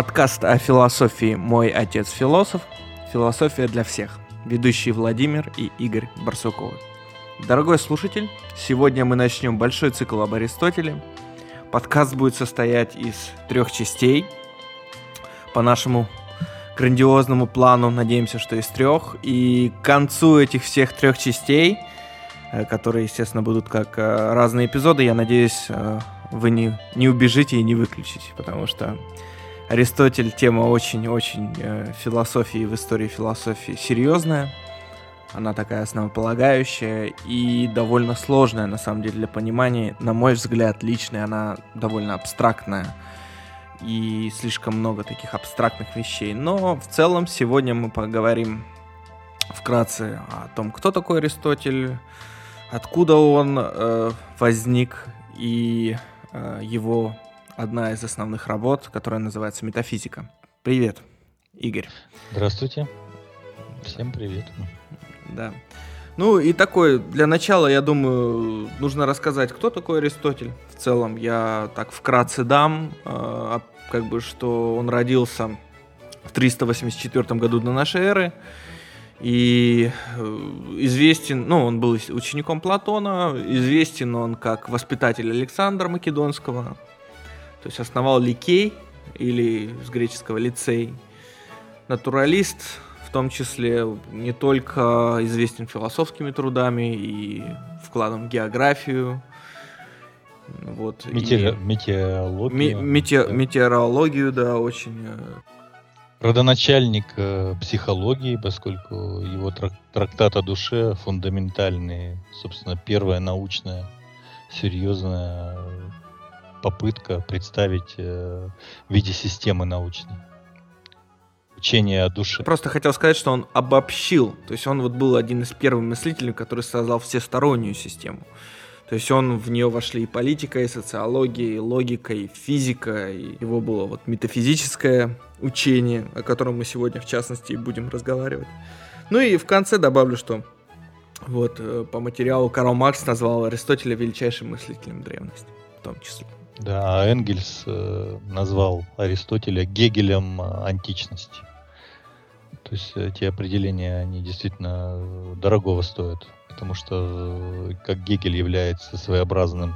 Подкаст о философии «Мой отец философ». Философия для всех. Ведущие Владимир и Игорь Барсуковы. Дорогой слушатель, сегодня мы начнем большой цикл об Аристотеле. Подкаст будет состоять из трех частей. По нашему грандиозному плану, надеемся, что из трех. И к концу этих всех трех частей, э, которые, естественно, будут как э, разные эпизоды, я надеюсь, э, вы не, не убежите и не выключите, потому что Аристотель тема очень-очень э, философии в истории философии серьезная. Она такая основополагающая и довольно сложная, на самом деле, для понимания. На мой взгляд, личный, она довольно абстрактная. И слишком много таких абстрактных вещей. Но в целом сегодня мы поговорим вкратце о том, кто такой Аристотель, откуда он э, возник и э, его одна из основных работ, которая называется «Метафизика». Привет, Игорь. Здравствуйте. Всем привет. Да. Ну и такой, для начала, я думаю, нужно рассказать, кто такой Аристотель. В целом, я так вкратце дам, э, как бы, что он родился в 384 году до нашей эры. И э, известен, ну, он был учеником Платона, известен он как воспитатель Александра Македонского, то есть основал Ликей, или с греческого лицей, натуралист, в том числе не только известен философскими трудами и вкладом в географию, вот, Метеор, и... Метеорологию. Ме- метеор, да. Метеорологию, да, очень. Э, Родоначальник э, психологии, поскольку его трак- трактат о душе фундаментальный, собственно, первая научная, серьезная попытка представить э, в виде системы научной. Учение о душе. Просто хотел сказать, что он обобщил. То есть он вот был один из первых мыслителей, который создал всестороннюю систему. То есть он в нее вошли и политика, и социология, и логика, и физика, и его было вот метафизическое учение, о котором мы сегодня в частности будем разговаривать. Ну и в конце добавлю, что вот э, по материалу Карл Маркс назвал Аристотеля величайшим мыслителем древности, в том числе. Да, а Энгельс э, назвал Аристотеля Гегелем э, античности. То есть эти определения, они действительно э, дорогого стоят, потому что как Гегель является своеобразным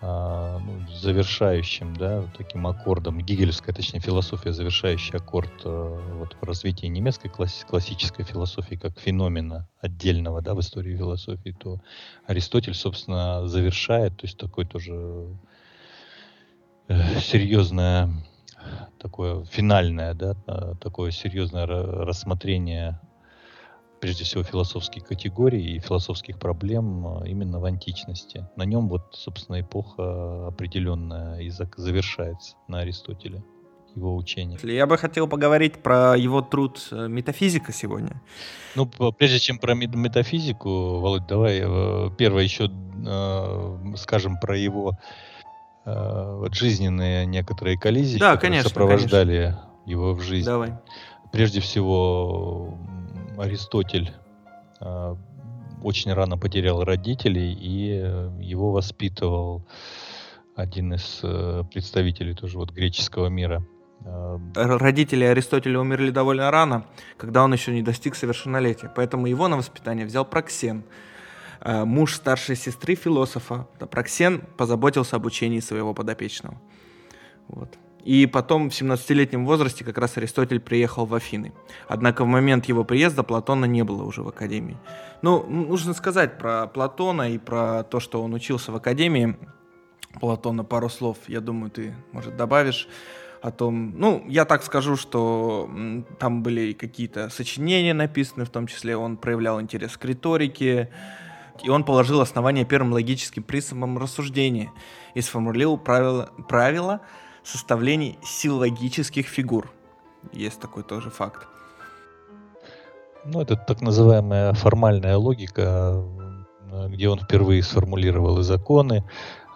а, ну, завершающим, да, таким аккордом, гегельская, точнее, философия, завершающий аккорд вот, в развитии немецкой класс, классической философии как феномена отдельного, да, в истории философии, то Аристотель, собственно, завершает, то есть такой тоже серьезное такое финальное, да, а, такое серьезное рассмотрение прежде всего философских категорий и философских проблем а, именно в античности. На нем вот, собственно, эпоха определенная и завершается на Аристотеле его учение. Я бы хотел поговорить про его труд э, «Метафизика» сегодня. Ну, прежде чем про метафизику, Володь, давай э, первое еще э, скажем про его э, вот жизненные некоторые коллизии, да, которые конечно, сопровождали конечно. его в жизни. Давай. Прежде всего, Аристотель э, очень рано потерял родителей, и э, его воспитывал один из э, представителей тоже вот греческого мира. Э, родители Аристотеля умерли довольно рано, когда он еще не достиг совершеннолетия, поэтому его на воспитание взял Проксен, Э, муж старшей сестры философа, Проксен, позаботился об учении своего подопечного. Вот. И потом в 17-летнем возрасте как раз Аристотель приехал в Афины. Однако в момент его приезда Платона не было уже в Академии. Ну, нужно сказать про Платона и про то, что он учился в Академии. Платона пару слов, я думаю, ты, может, добавишь о том, ну, я так скажу, что там были какие-то сочинения написаны, в том числе он проявлял интерес к риторике, и он положил основание первым логическим принципам рассуждения и сформулировал правила, правила составления силлогических фигур. Есть такой тоже факт. Ну, это так называемая формальная логика, где он впервые сформулировал и законы,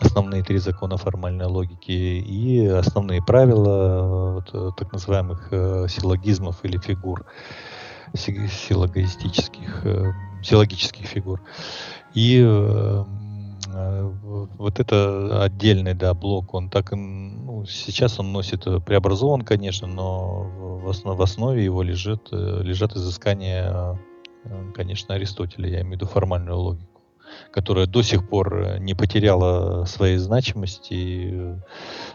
основные три закона формальной логики и основные правила вот, так называемых э, силлогизмов или фигур силлогистических, э, силлогических фигур. И э, вот это отдельный, да, блок, он так, ну, сейчас он носит, преобразован, конечно, но в, основ, в основе его лежит, лежат изыскания, конечно, Аристотеля, я имею в виду формальную логику которая до сих пор э, не потеряла своей значимости и э,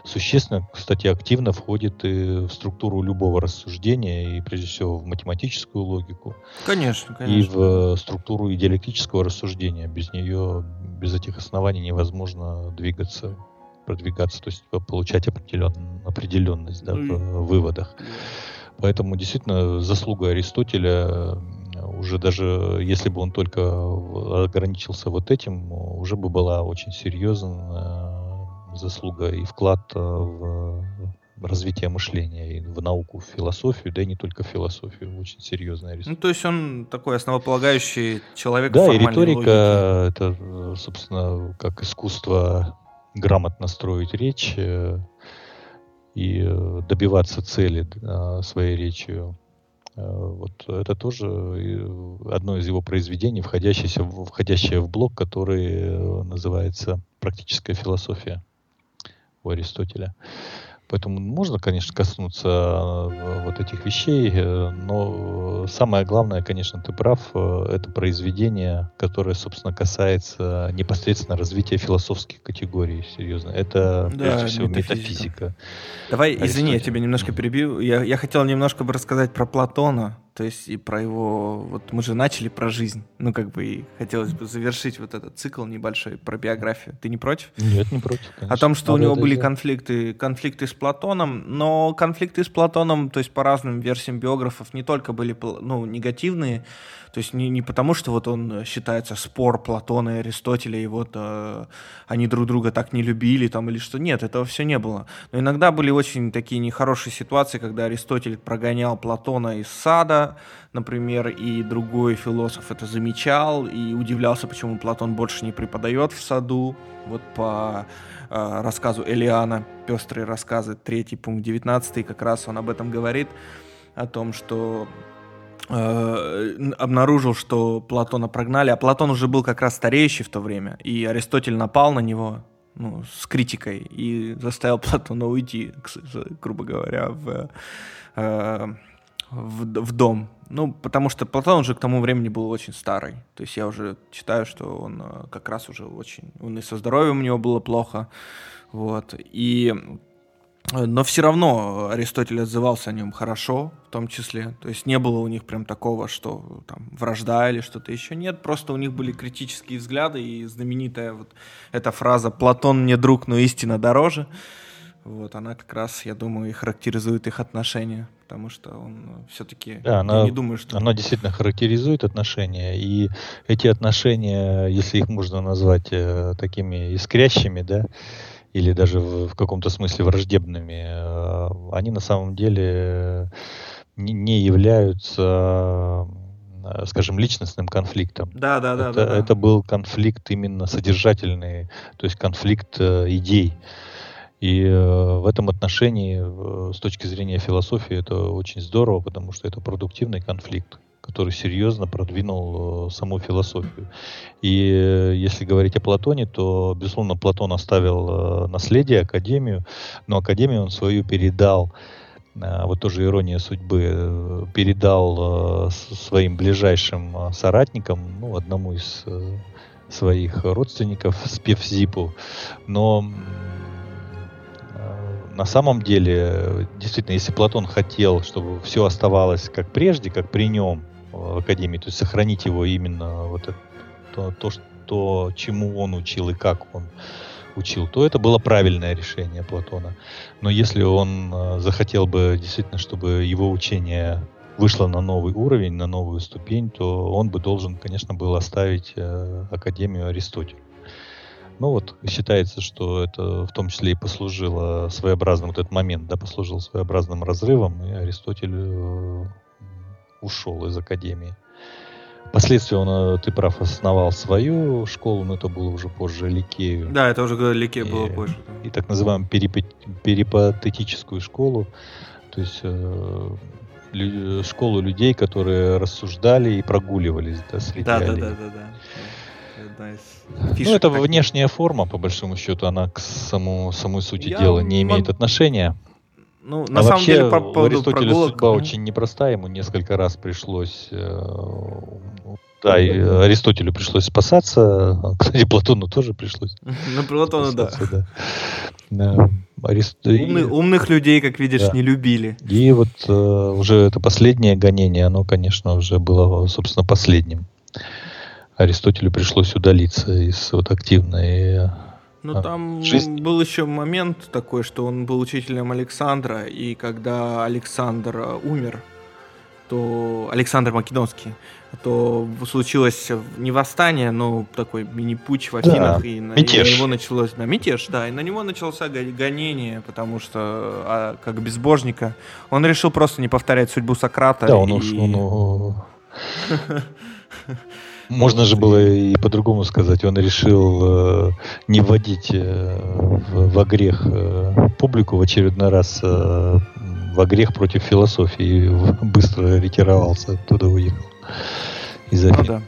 существенно, кстати, активно входит и в структуру любого рассуждения, и прежде всего в математическую логику. Конечно, конечно. И в структуру идиалектического рассуждения. Без нее, без этих оснований невозможно двигаться продвигаться, то есть получать определен, определенность да, в выводах. Поэтому действительно заслуга Аристотеля уже даже если бы он только ограничился вот этим, уже бы была очень серьезная заслуга и вклад э, в развитие мышления и в науку, в философию, да и не только в философию, очень серьезная Ну, то есть он такой основополагающий человек. Да, и риторика это, собственно, как искусство грамотно строить речь э, и э, добиваться цели своей речью. Э, вот это тоже одно из его произведений, входящее в, входящее в блок, который э, называется «Практическая философия» у Аристотеля. Поэтому можно, конечно, коснуться э, вот этих вещей, э, но самое главное, конечно, ты прав, э, это произведение, которое, собственно, касается непосредственно развития философских категорий, серьезно. Это, да, прежде всего, метафизика. метафизика. Давай, извини, я тебя немножко перебью. Я, я хотел немножко бы рассказать про Платона, то есть и про его... Вот мы же начали про жизнь. Ну, как бы и хотелось бы завершить вот этот цикл небольшой про биографию. Ты не против? Нет, не против, конечно. О том, что Надо у него были конфликты, конфликты с Платоном, но конфликты с Платоном, то есть по разным версиям биографов, не только были ну, негативные, то есть не, не потому, что вот он считается спор Платона и Аристотеля, и вот э, они друг друга так не любили там или что. Нет, этого все не было. Но иногда были очень такие нехорошие ситуации, когда Аристотель прогонял Платона из сада, например, и другой философ это замечал и удивлялся, почему Платон больше не преподает в саду. Вот по э, рассказу Элиана, пестрые рассказы, третий пункт 19, как раз он об этом говорит, о том, что Э, обнаружил, что Платона прогнали, а Платон уже был как раз стареющий в то время, и Аристотель напал на него ну, с критикой и заставил Платона уйти, грубо говоря, в, э, в, в дом. Ну, потому что Платон уже к тому времени был очень старый. То есть я уже считаю, что он э, как раз уже очень... Он и со здоровьем у него было плохо. Вот. И но все равно Аристотель отзывался о нем хорошо, в том числе. То есть не было у них прям такого, что там вражда или что-то еще. Нет, просто у них были критические взгляды и знаменитая вот эта фраза «Платон не друг, но истина дороже». Вот, она как раз, я думаю, и характеризует их отношения, потому что он все-таки, да, она, не думаю, что... Она действительно характеризует отношения, и эти отношения, если их можно назвать э, такими искрящими, да, или даже в, в каком-то смысле враждебными, э, они на самом деле не являются, э, скажем, личностным конфликтом. Да, да, да. Это, да, да. это был конфликт именно содержательный, то есть конфликт э, идей. И в этом отношении, с точки зрения философии, это очень здорово, потому что это продуктивный конфликт который серьезно продвинул э, саму философию. И э, если говорить о Платоне, то, безусловно, Платон оставил э, наследие, академию, но академию он свою передал вот тоже ирония судьбы, передал своим ближайшим соратникам, ну, одному из своих родственников, Спевзипу, но на самом деле, действительно, если Платон хотел, чтобы все оставалось как прежде, как при нем, академии, то есть сохранить его именно вот это, то, то, что, чему он учил и как он учил, то это было правильное решение Платона. Но если он э, захотел бы действительно, чтобы его учение вышло на новый уровень, на новую ступень, то он бы должен, конечно, был оставить э, Академию Аристотеля. Ну вот, считается, что это в том числе и послужило своеобразным, вот этот момент, да, послужил своеобразным разрывом, и Аристотель э, ушел из академии. Впоследствии он, э, ты прав, основал свою школу, но это было уже позже Ликею. Да, это уже Ликею было позже. Да. И так называемую перипатетическую школу, то есть э, лю, школу людей, которые рассуждали и прогуливались да, среди да, да, да, да, да. одна из Ну, это таких. внешняя форма, по большому счету, она к самому, самой сути Я дела не имеет мог... отношения. Ну, на а самом деле, по поводу Аристотеля прогулок... судьба очень непростая, ему несколько раз пришлось э, да, и Аристотелю пришлось спасаться. Кстати, Платону тоже пришлось. Ну, Платону, да. да. Арист... Умный, умных людей, как видишь, да. не любили. И вот э, уже это последнее гонение, оно, конечно, уже было, собственно, последним. Аристотелю пришлось удалиться из вот активной ну, там жизни. был еще момент такой, что он был учителем Александра, и когда Александр э, умер, то Александр Македонский, то случилось не восстание, но такой мини-путь в Афинах, да, и, на, и на него началось, да, мятеж, да, и на него начался гонение, потому что а, как безбожника он решил просто не повторять судьбу Сократа. Да, он и... уж, он, Можно же было и по-другому сказать. Он решил э, не вводить э, в, во грех э, публику в очередной раз э, во грех против философии. И быстро ретировался, оттуда уехал из Афин. Ну, да.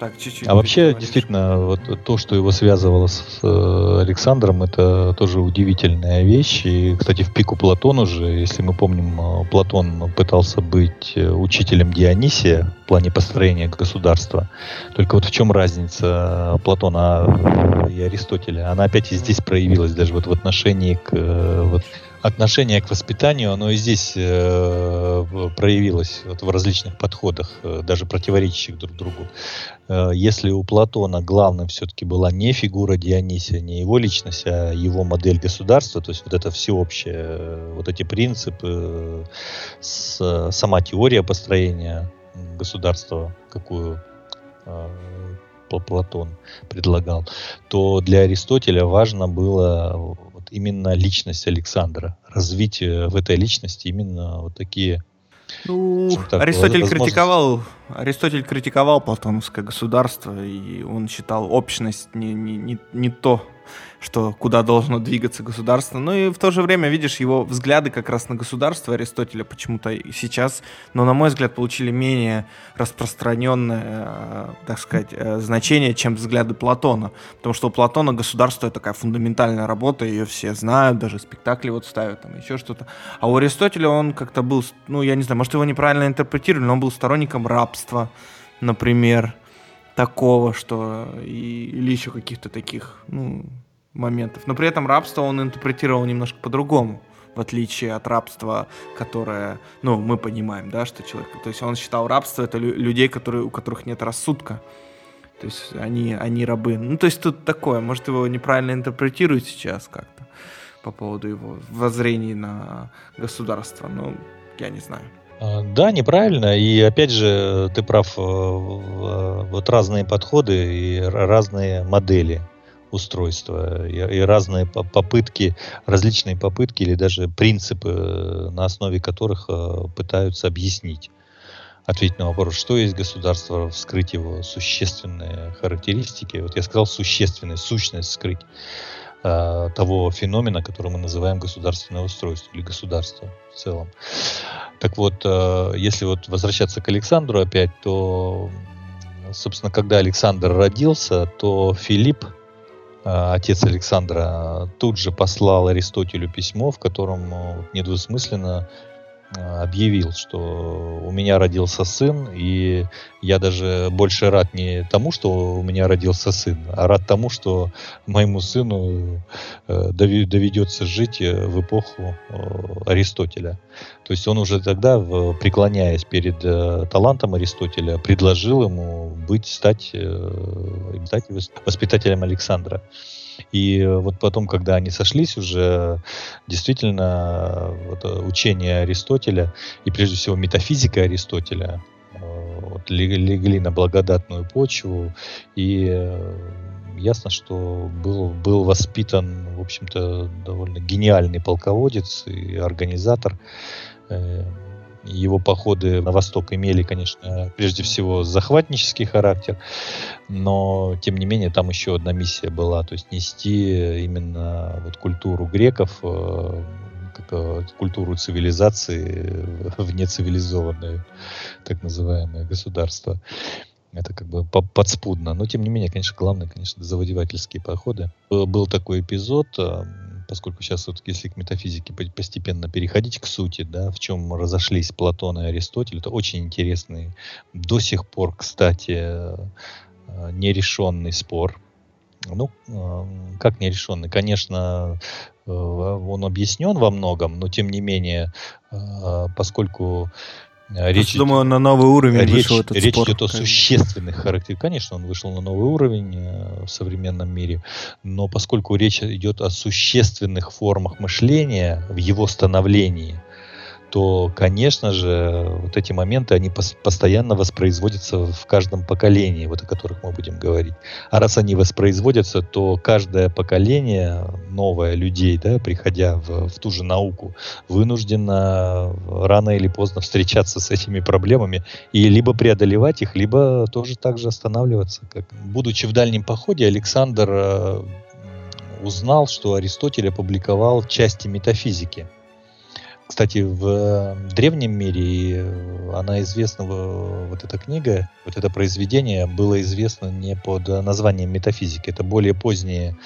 Так, чуть-чуть. А вообще, действительно, вот то, что его связывало с э, Александром, это тоже удивительная вещь. И, кстати, в пику Платону же, если мы помним, э, Платон пытался быть э, учителем Дионисия в плане построения государства. Только вот в чем разница Платона и Аристотеля? Она опять и здесь проявилась, даже вот в отношении к вот, отношение к воспитанию, оно и здесь э, проявилось вот в различных подходах, э, даже противоречащих друг другу. Э, если у Платона главным все-таки была не фигура Дионисия, не его личность, а его модель государства, то есть вот это всеобщее, э, вот эти принципы, э, с, сама теория построения государства, какую э, Платон предлагал, то для Аристотеля важно было именно личность Александра, развитие в этой личности именно вот такие ну, так, Аристотель критиковал, Аристотель критиковал платоновское государство, и он считал общность не, не, не, не то, что куда должно двигаться государство. Но и в то же время, видишь, его взгляды как раз на государство Аристотеля почему-то сейчас, но, на мой взгляд, получили менее распространенное, э, так сказать, э, значение, чем взгляды Платона. Потому что у Платона государство — это такая фундаментальная работа, ее все знают, даже спектакли вот ставят, там еще что-то. А у Аристотеля он как-то был, ну, я не знаю, может, его неправильно интерпретировали, но он был сторонником рабства, например, такого, что и, или еще каких-то таких, ну, моментов. Но при этом рабство он интерпретировал немножко по-другому, в отличие от рабства, которое, ну, мы понимаем, да, что человек... То есть он считал рабство это лю- людей, которые, у которых нет рассудка. То есть они, они рабы. Ну, то есть тут такое, может, его неправильно интерпретируют сейчас как-то по поводу его воззрений на государство. Ну, я не знаю. А, да, неправильно. И опять же, ты прав, э, вот разные подходы и разные модели устройства и, и разные попытки, различные попытки или даже принципы, на основе которых э, пытаются объяснить ответить на вопрос, что есть государство, вскрыть его существенные характеристики. Вот я сказал существенная сущность скрыть э, того феномена, который мы называем государственное устройство или государство в целом. Так вот, э, если вот возвращаться к Александру опять, то, собственно, когда Александр родился, то Филипп Э, отец Александра тут же послал Аристотелю письмо, в котором э, недвусмысленно объявил, что у меня родился сын, и я даже больше рад не тому, что у меня родился сын, а рад тому, что моему сыну э, доведется жить э, в эпоху Аристотеля. То есть он уже тогда, преклоняясь перед талантом Аристотеля, предложил ему быть, стать, стать воспитателем Александра. И вот потом, когда они сошлись уже, действительно, вот, э, учение Аристотеля и прежде всего метафизика Аристотеля э, вот, легли на благодатную почву, и э, ясно, что был, был воспитан, в общем-то, довольно гениальный полководец и организатор его походы на восток имели, конечно, прежде всего захватнический характер, но тем не менее там еще одна миссия была, то есть нести именно вот культуру греков, э, как, культуру цивилизации в нецивилизованное так называемое государство. Это как бы подспудно. Но, тем не менее, конечно, главное, конечно, завоевательские походы. Был такой эпизод, поскольку сейчас, вот, если к метафизике постепенно переходить к сути, да, в чем разошлись Платон и Аристотель, это очень интересный, до сих пор, кстати, а, нерешенный спор. Ну, а, как нерешенный? Конечно, он объяснен во многом, но тем не менее, поскольку Речь, думаю, на новый уровень речь, вышел этот речь спор. идет о существенных характерах. Конечно, он вышел на новый уровень э, в современном мире, но поскольку речь идет о существенных формах мышления в его становлении, то, конечно же, вот эти моменты, они пос- постоянно воспроизводятся в каждом поколении, вот о которых мы будем говорить. А раз они воспроизводятся, то каждое поколение новое людей, да, приходя в, в ту же науку, вынуждено рано или поздно встречаться с этими проблемами и либо преодолевать их, либо тоже так же останавливаться. Как... Будучи в дальнем походе, Александр э, узнал, что Аристотель опубликовал части метафизики – кстати, в э, древнем мире э, она известна, вот эта книга, вот это произведение было известно не под названием метафизики. Это более позднее,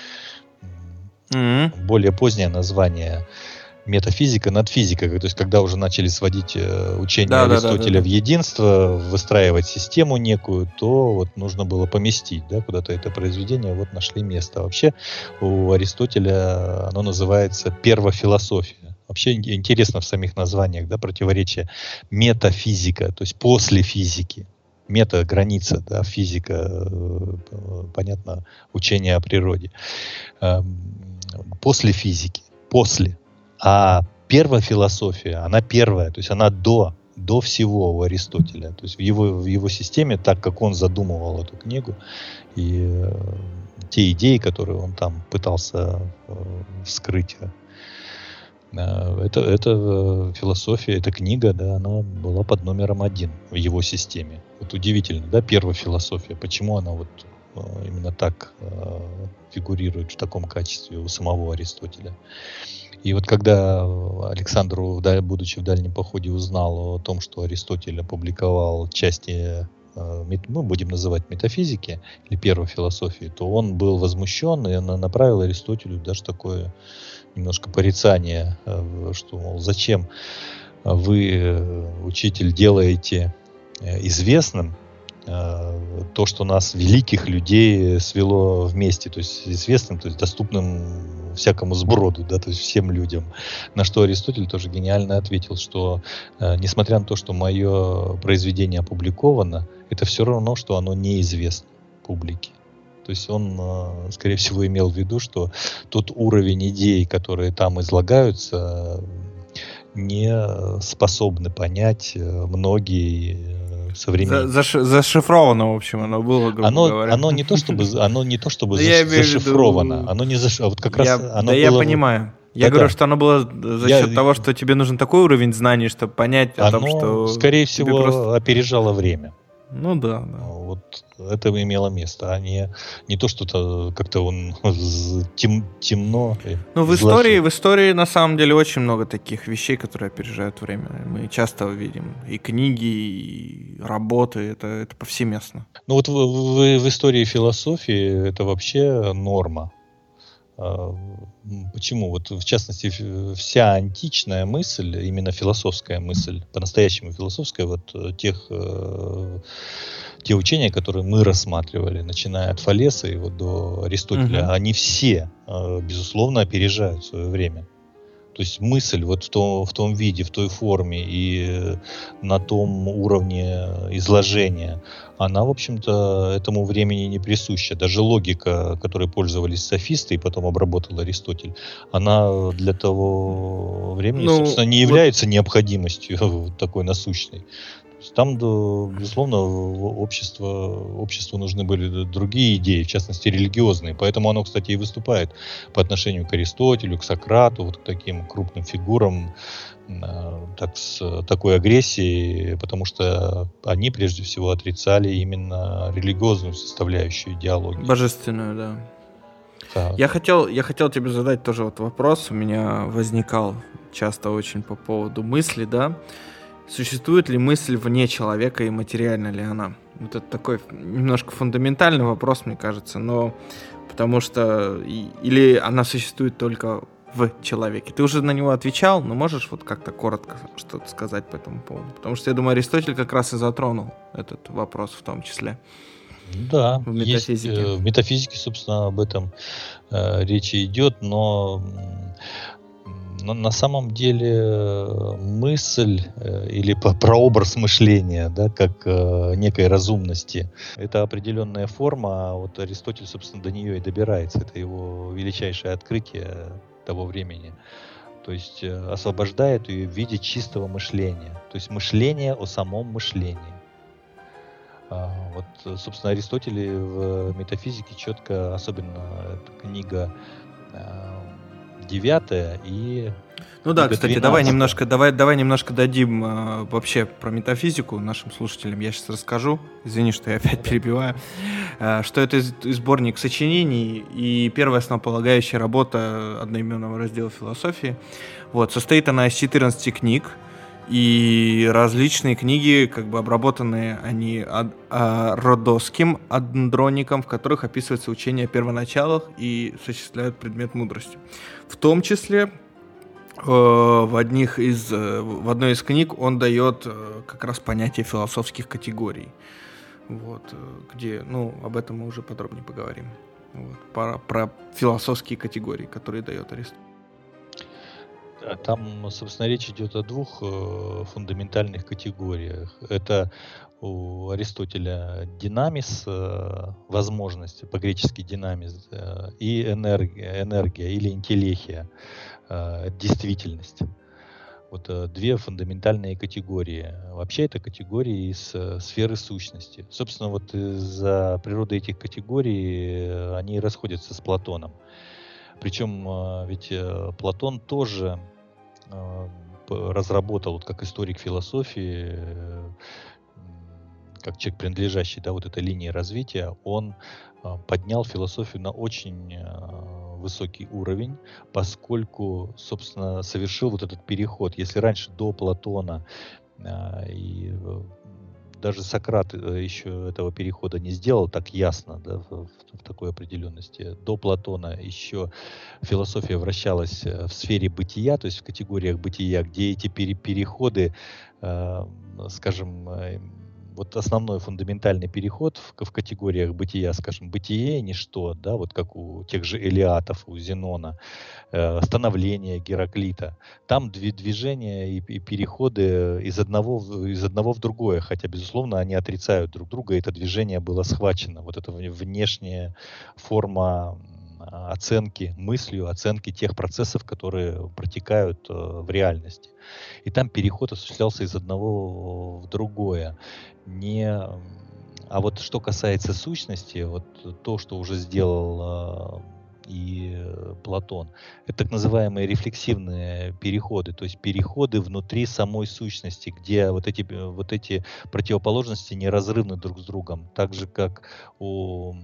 mm-hmm. более позднее название метафизика над физикой, то есть когда уже начали сводить э, учение да, Аристотеля да, да, да, в единство, выстраивать систему некую, то вот нужно было поместить, да, куда-то это произведение, вот нашли место. Вообще у Аристотеля оно называется первофилософия. Вообще интересно в самих названиях, да, противоречие метафизика, то есть после физики. Мета граница, да, физика, э, понятно, учение о природе. Эм, после физики, после. А первая философия, она первая, то есть она до, до всего у Аристотеля. То есть в его, в его системе, так как он задумывал эту книгу, и э, те идеи, которые он там пытался э, вскрыть Э, это, это э, философия, эта книга, да, она была под номером один в его системе. Вот удивительно, да, первая философия. Почему она вот э, именно так фигурирует в таком качестве у самого Аристотеля? И вот когда Александру, будучи в дальнем походе, узнал о том, что Аристотель опубликовал части мы ну, будем называть метафизики или первой философии, то он был возмущен и направил Аристотелю даже такое немножко порицание, э, что, мол, зачем вы, э, учитель, делаете э, известным то, что нас, великих людей, свело вместе, то есть известным, то есть доступным всякому сброду, да, то есть всем людям. На что Аристотель тоже гениально ответил, что несмотря на то, что мое произведение опубликовано, это все равно, что оно неизвестно публике. То есть он, а, скорее всего, имел в виду, что тот уровень идей, которые там излагаются, не способны понять э, многие э, современные. За, заш, зашифровано, в общем, оно было, грубо оно, говоря. Оно не то чтобы, оно не то чтобы заш, зашифровано, оно не заш, а вот как я, раз оно да было... я понимаю. Я да, говорю, да. что оно было за счет я... того, что тебе нужен такой уровень знаний, чтобы понять о оно, том, что... скорее всего, просто... опережало время. Ну да, да. Вот это имело место, а не, не то, что-то как-то он тем, темно. Ну, в истории, в истории на самом деле очень много таких вещей, которые опережают время. Мы часто увидим и книги, и работы, это, это повсеместно. Ну вот в, в, в истории философии это вообще норма. А, почему? Вот в частности вся античная мысль, именно философская мысль, по-настоящему философская, вот э, тех э, те учения, которые мы рассматривали, начиная от Фалеса и вот до Аристотеля, угу. они все, э, безусловно, опережают свое время. То есть мысль вот в том, в том виде, в той форме и на том уровне изложения, она, в общем-то, этому времени не присуща. Даже логика, которой пользовались софисты и потом обработал Аристотель, она для того времени, ну, собственно, не является вот... необходимостью такой насущной. Там, безусловно, общество, обществу нужны были другие идеи, в частности, религиозные. Поэтому оно, кстати, и выступает по отношению к Аристотелю, к Сократу, вот к таким крупным фигурам а, так, с такой агрессией, потому что они прежде всего отрицали именно религиозную составляющую идеологии. Божественную, да. Я хотел, я хотел тебе задать тоже вот вопрос, у меня возникал часто очень по поводу мысли, да, Существует ли мысль вне человека и материальна ли она? Вот это такой немножко фундаментальный вопрос, мне кажется, но потому что или она существует только в человеке. Ты уже на него отвечал, но можешь вот как-то коротко что-то сказать по этому поводу? Потому что я думаю, Аристотель как раз и затронул этот вопрос в том числе. Да, в метафизике. Есть, э, в метафизике, собственно, об этом э, речи идет, но на, на самом деле э, мысль э, или прообраз мышления, да, как э, некой разумности, это определенная форма, а вот Аристотель, собственно, до нее и добирается. Это его величайшее открытие того времени. То есть освобождает ее в виде чистого мышления. То есть мышление о самом мышлении. А, вот, собственно, Аристотель в метафизике четко, особенно эта книга девятая и ну да, кстати, 12. давай немножко, давай, давай немножко дадим э, вообще про метафизику нашим слушателям. Я сейчас расскажу. Извини, что я опять перебиваю. Э, что это сборник сочинений и первая основополагающая работа одноименного раздела философии. Вот состоит она из 14 книг и различные книги, как бы обработанные они ад, а, родосским андроником, в которых описывается учение о первоначалах и сочисляют предмет мудрости. В том числе э, в, одних из, э, в одной из книг он дает э, как раз понятие философских категорий. Вот, где, ну, об этом мы уже подробнее поговорим. Вот, про, про философские категории, которые дает Аристотель. Там, собственно, речь идет о двух фундаментальных категориях. Это у Аристотеля динамис, э, возможность, по-гречески динамис, э, и энергия, энергия или интеллехия, э, действительность. Вот две фундаментальные категории. Вообще это категории из сферы сущности. Собственно, вот из-за природы этих категорий они расходятся с Платоном. Причем ведь Платон тоже разработал, вот как историк философии, как человек, принадлежащий да, вот этой линии развития, он а, поднял философию на очень а, высокий уровень, поскольку, собственно, совершил вот этот переход. Если раньше до Платона и даже Сократ э, еще этого перехода не сделал так ясно, да, в, в такой определенности. До Платона еще философия вращалась э, в сфере бытия, то есть в категориях бытия, где эти пере переходы, э, скажем, э, вот основной фундаментальный переход в, в категориях бытия, скажем, бытие ничто, да, вот как у тех же Элиатов, у Зенона, э, становление Гераклита. Там две движения и, и переходы из одного, из одного в другое, хотя, безусловно, они отрицают друг друга, это движение было схвачено. Вот эта внешняя форма оценки мыслью, оценки тех процессов, которые протекают э, в реальности. И там переход осуществлялся из одного в другое. Не... А вот что касается сущности, вот то, что уже сделал э, и Платон. Это так называемые рефлексивные переходы, то есть переходы внутри самой сущности, где вот эти, вот эти противоположности неразрывны друг с другом. Так же, как у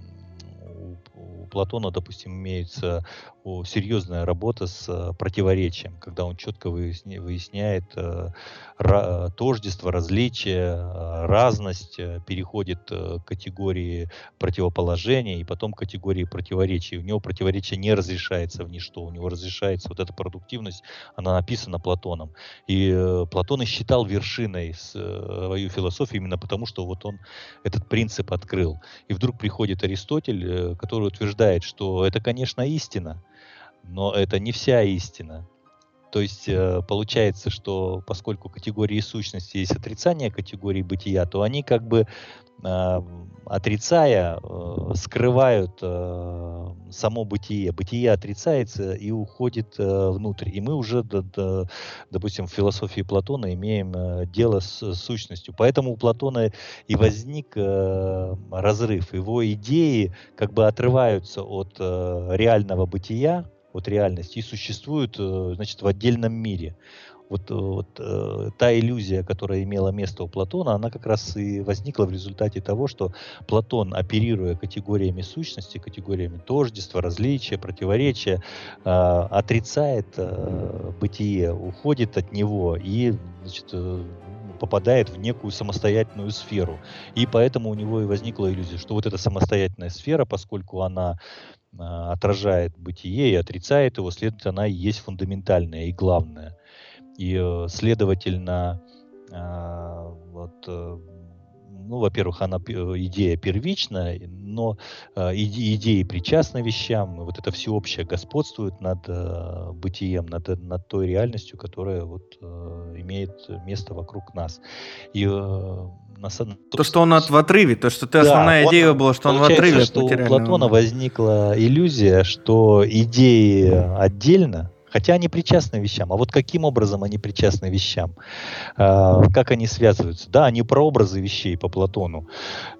Платона, допустим, имеется о, серьезная работа с э, противоречием, когда он четко выясня, выясняет э, тождество, различие, э, разность, переходит к категории противоположения и потом к категории противоречия. У него противоречие не разрешается в ничто, у него разрешается вот эта продуктивность, она написана Платоном. И Платон и считал вершиной свою философию именно потому, что вот он этот принцип открыл. И вдруг приходит Аристотель, который утверждает, что это, конечно, истина, но это не вся истина. То есть э, получается, что поскольку категории сущности есть отрицание категории бытия, то они как бы э, отрицая, э, скрывают само бытие. Бытие отрицается и уходит внутрь. И мы уже, допустим, в философии Платона имеем дело с сущностью. Поэтому у Платона и возник разрыв. Его идеи как бы отрываются от реального бытия, от реальности и существуют, э, значит, в отдельном мире. Вот, э, вот э, та иллюзия, которая имела место у Платона, она как раз и возникла в результате того, что Платон, оперируя категориями сущности, категориями тождества, различия, противоречия, э, отрицает э, бытие, уходит от него и значит, э, попадает в некую самостоятельную сферу. И поэтому у него и возникла иллюзия, что вот эта самостоятельная сфера, поскольку она отражает бытие и отрицает его, следовательно, она и есть фундаментальная и главная. И, э, следовательно, а, вот э, ну, во-первых, она идея первичная, но э, идеи причастны вещам, вот это всеобщее господствует над бытием, над, над той реальностью, которая вот имеет место вокруг нас. И э, на, то, что он от в отрыве, то, что ты да, основная он, идея была, что он в отрыве что у Платона возникла иллюзия, что идеи отдельно, Хотя они причастны вещам. А вот каким образом они причастны вещам? А, как они связываются? Да, они прообразы вещей по Платону.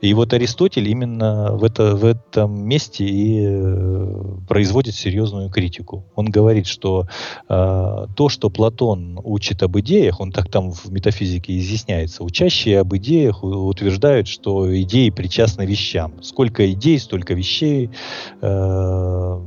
И вот Аристотель именно в, это, в этом месте и э, производит серьезную критику. Он говорит, что а, то, что Платон учит об идеях, он так там в метафизике изъясняется, учащие об идеях утверждают, что идеи причастны вещам. Сколько идей, столько вещей э,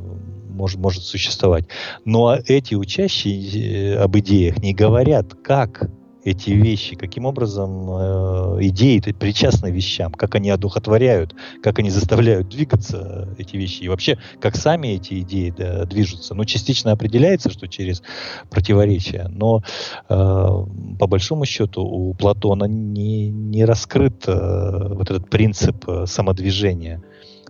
может, может существовать. Но эти учащие э, об идеях не говорят, как эти вещи, каким образом э, идеи причастны вещам, как они одухотворяют, как они заставляют двигаться э, эти вещи, и вообще, как сами эти идеи да, движутся. Ну, частично определяется, что через противоречия, но э, по большому счету у Платона не, не раскрыт э, вот этот принцип э, самодвижения.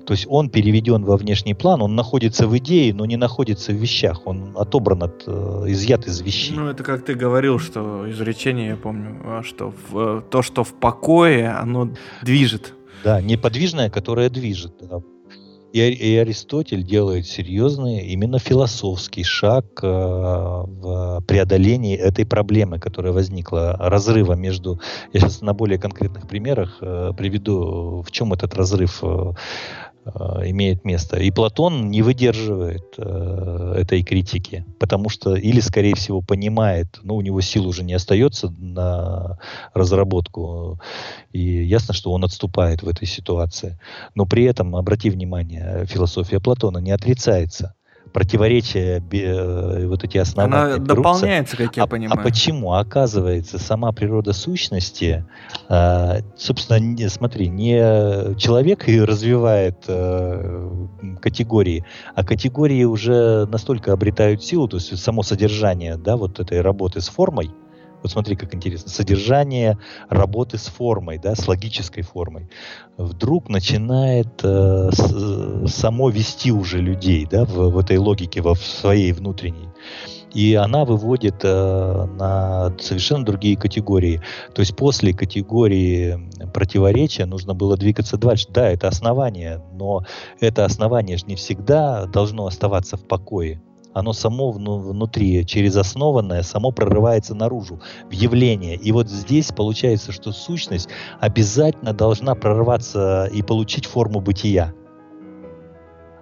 То есть он переведен во внешний план, он находится в идее, но не находится в вещах. Он отобран от, э, изъят из вещей. Ну, это как ты говорил, что изречение, я помню, а, что в, э, то, что в покое, оно движет. Да, неподвижное, которое движет. Да. И, и Аристотель делает серьезный, именно философский шаг э, в преодолении этой проблемы, которая возникла, разрыва между... Я сейчас на более конкретных примерах э, приведу, в чем этот разрыв э, Э, имеет место. И Платон не выдерживает э, этой критики, потому что или, скорее всего, понимает, ну, у него сил уже не остается на разработку, и ясно, что он отступает в этой ситуации. Но при этом, обрати внимание, философия Платона не отрицается противоречия, э, вот эти основания. Она берутся. дополняется, как я а, понимаю. А почему? Оказывается, сама природа сущности, э, собственно, смотри, не человек и развивает э, категории, а категории уже настолько обретают силу, то есть само содержание, да, вот этой работы с формой, вот смотри, как интересно. Содержание работы с формой, да, с логической формой, вдруг начинает э, с, само вести уже людей да, в, в этой логике, во, в своей внутренней. И она выводит э, на совершенно другие категории. То есть после категории противоречия нужно было двигаться дальше. Да, это основание, но это основание же не всегда должно оставаться в покое оно само внутри, через основанное, само прорывается наружу, в явление. И вот здесь получается, что сущность обязательно должна прорваться и получить форму бытия.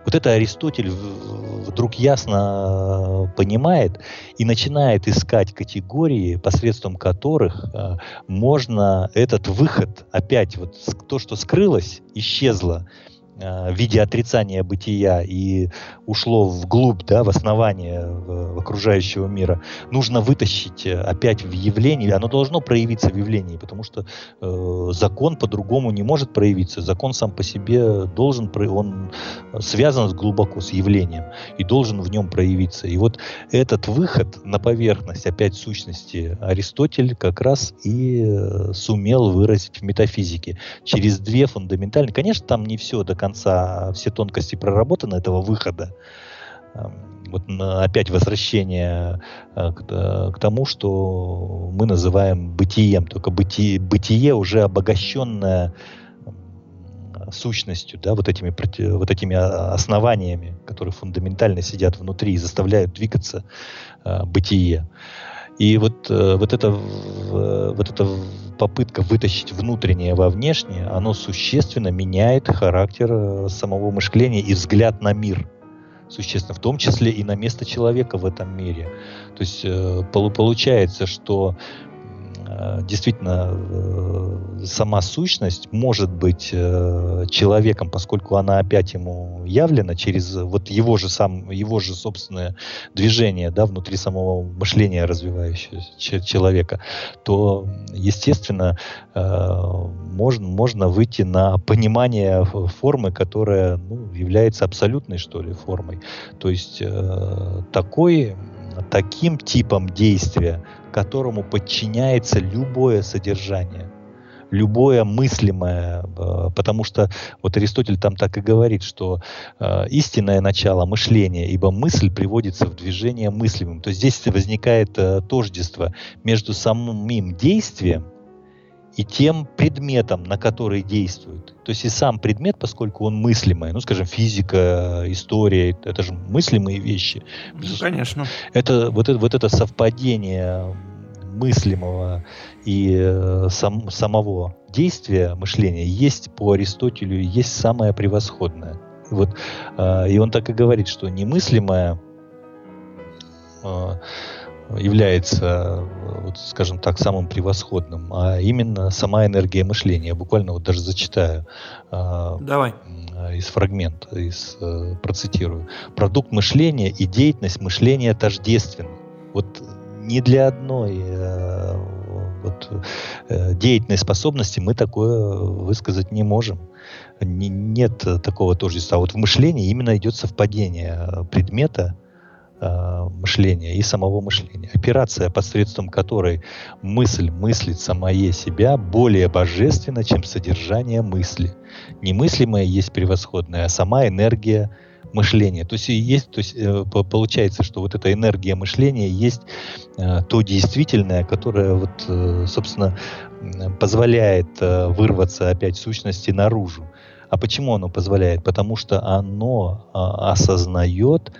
Вот это Аристотель вдруг ясно э, понимает и начинает искать категории, посредством которых э, можно этот выход, опять вот то, что скрылось, исчезло, в виде отрицания бытия и ушло вглубь, да, в основание в, в окружающего мира, нужно вытащить э, опять в явление, оно должно проявиться в явлении, потому что э, закон по-другому не может проявиться. Закон сам по себе должен, он связан глубоко с явлением и должен в нем проявиться. И вот этот выход на поверхность опять сущности Аристотель как раз и э, сумел выразить в метафизике через две фундаментальные. Конечно, там не все до конца все тонкости проработаны этого выхода. Эм, вот опять возвращение э, к, э, к тому, что мы называем бытием, только бытие, бытие уже обогащенное сущностью, да, вот этими, вот этими а, основаниями, которые фундаментально сидят внутри и заставляют двигаться э, бытие. И вот, э, вот, это, вот эта попытка вытащить внутреннее во внешнее, оно существенно меняет характер э, самого мышления и взгляд на мир. Существенно, в том числе и на место человека в этом мире. То есть э, получается, что действительно э, сама сущность может быть э, человеком, поскольку она опять ему явлена через вот его же сам его же собственное движение, да, внутри самого мышления развивающегося человека, то естественно можно можно выйти на понимание формы, которая ну, является абсолютной что ли формой, то есть такой таким типом действия которому подчиняется любое содержание любое мыслимое, э, потому что вот Аристотель там так и говорит, что э, истинное начало мышления, ибо мысль приводится в движение мыслимым. То есть здесь возникает э, тождество между самим действием и тем предметом, на который действует. То есть и сам предмет, поскольку он мыслимый, ну, скажем, физика, история, это же мыслимые вещи. Ну, конечно. Это вот, это вот это совпадение мыслимого и э, сам, самого действия мышления есть по Аристотелю есть самое превосходное. Вот, э, и он так и говорит, что немыслимое э, является, вот, скажем так, самым превосходным, а именно сама энергия мышления. Я буквально вот даже зачитаю. Э, Давай из фрагмента, из, э, процитирую. Продукт мышления и деятельность мышления тождественны. Вот ни для одной э, вот, э, деятельной способности мы такое высказать не можем. Не, нет такого тождества. А вот в мышлении именно идет совпадение предмета э, мышления и самого мышления. Операция, посредством которой мысль мыслит самое себя, более божественна, чем содержание мысли. Немыслимое есть превосходное, а сама энергия мышления. То есть, есть, то есть э, получается, что вот эта энергия мышления есть э, то действительное, которое, вот, собственно, позволяет вырваться опять сущности наружу. А почему оно позволяет? Потому что оно а, осознает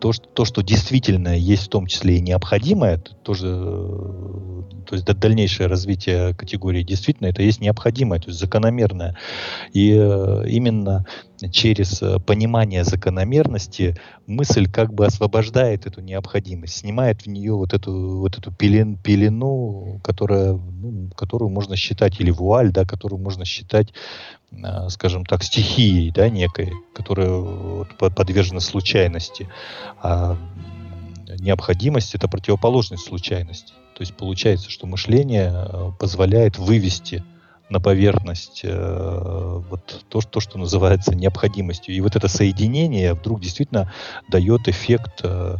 то, что, то, что действительно есть в том числе и необходимое, тоже, то есть дальнейшее развитие категории действительно, это есть необходимое, то есть закономерное. И именно через э, понимание закономерности мысль как бы освобождает эту необходимость, снимает в нее вот эту, вот эту пелен, пелену, которая, ну, которую можно считать, или вуаль, да, которую можно считать, э, скажем так, стихией да, некой, которая подвержена случайности. А необходимость — это противоположность случайности. То есть получается, что мышление э, позволяет вывести на поверхность э, вот то, то, что называется необходимостью. И вот это соединение вдруг действительно дает эффект э,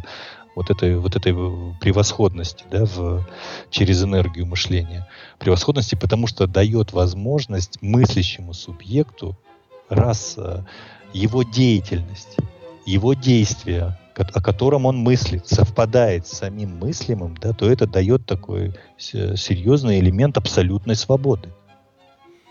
вот этой, вот этой превосходности да, в, через энергию мышления. Превосходности, потому что дает возможность мыслящему субъекту, раз э, его деятельность, его действия, о котором он мыслит, совпадает с самим мыслимым, да, то это дает такой серьезный элемент абсолютной свободы.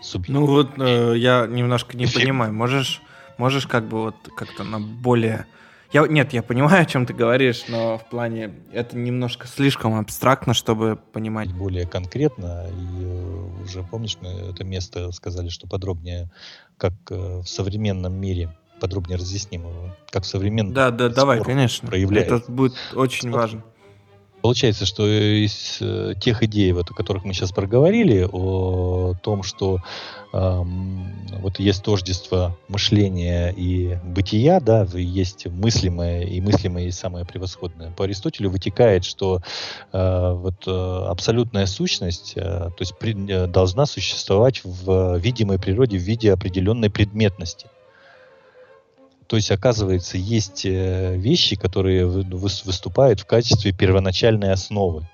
Субъект. Ну вот э, я немножко не понимаю. Можешь, можешь как бы вот как-то на более... Я, нет, я понимаю, о чем ты говоришь, но в плане это немножко слишком абстрактно, чтобы понимать. Более конкретно, и э, уже помнишь, мы это место сказали, что подробнее, как э, в современном мире, подробнее разъясним его, как в современном Да, да, давай, конечно. Проявляется. Это будет очень вот, важно. Получается, что из э, тех идей, вот, о которых мы сейчас проговорили, о том, что э, вот есть тождество мышления и бытия, да, есть мыслимое и мыслимое есть самое превосходное. По Аристотелю вытекает, что э, вот э, абсолютная сущность, э, то есть при, э, должна существовать в видимой природе в виде определенной предметности. То есть, оказывается, есть э, вещи, которые выступают в качестве первоначальной основы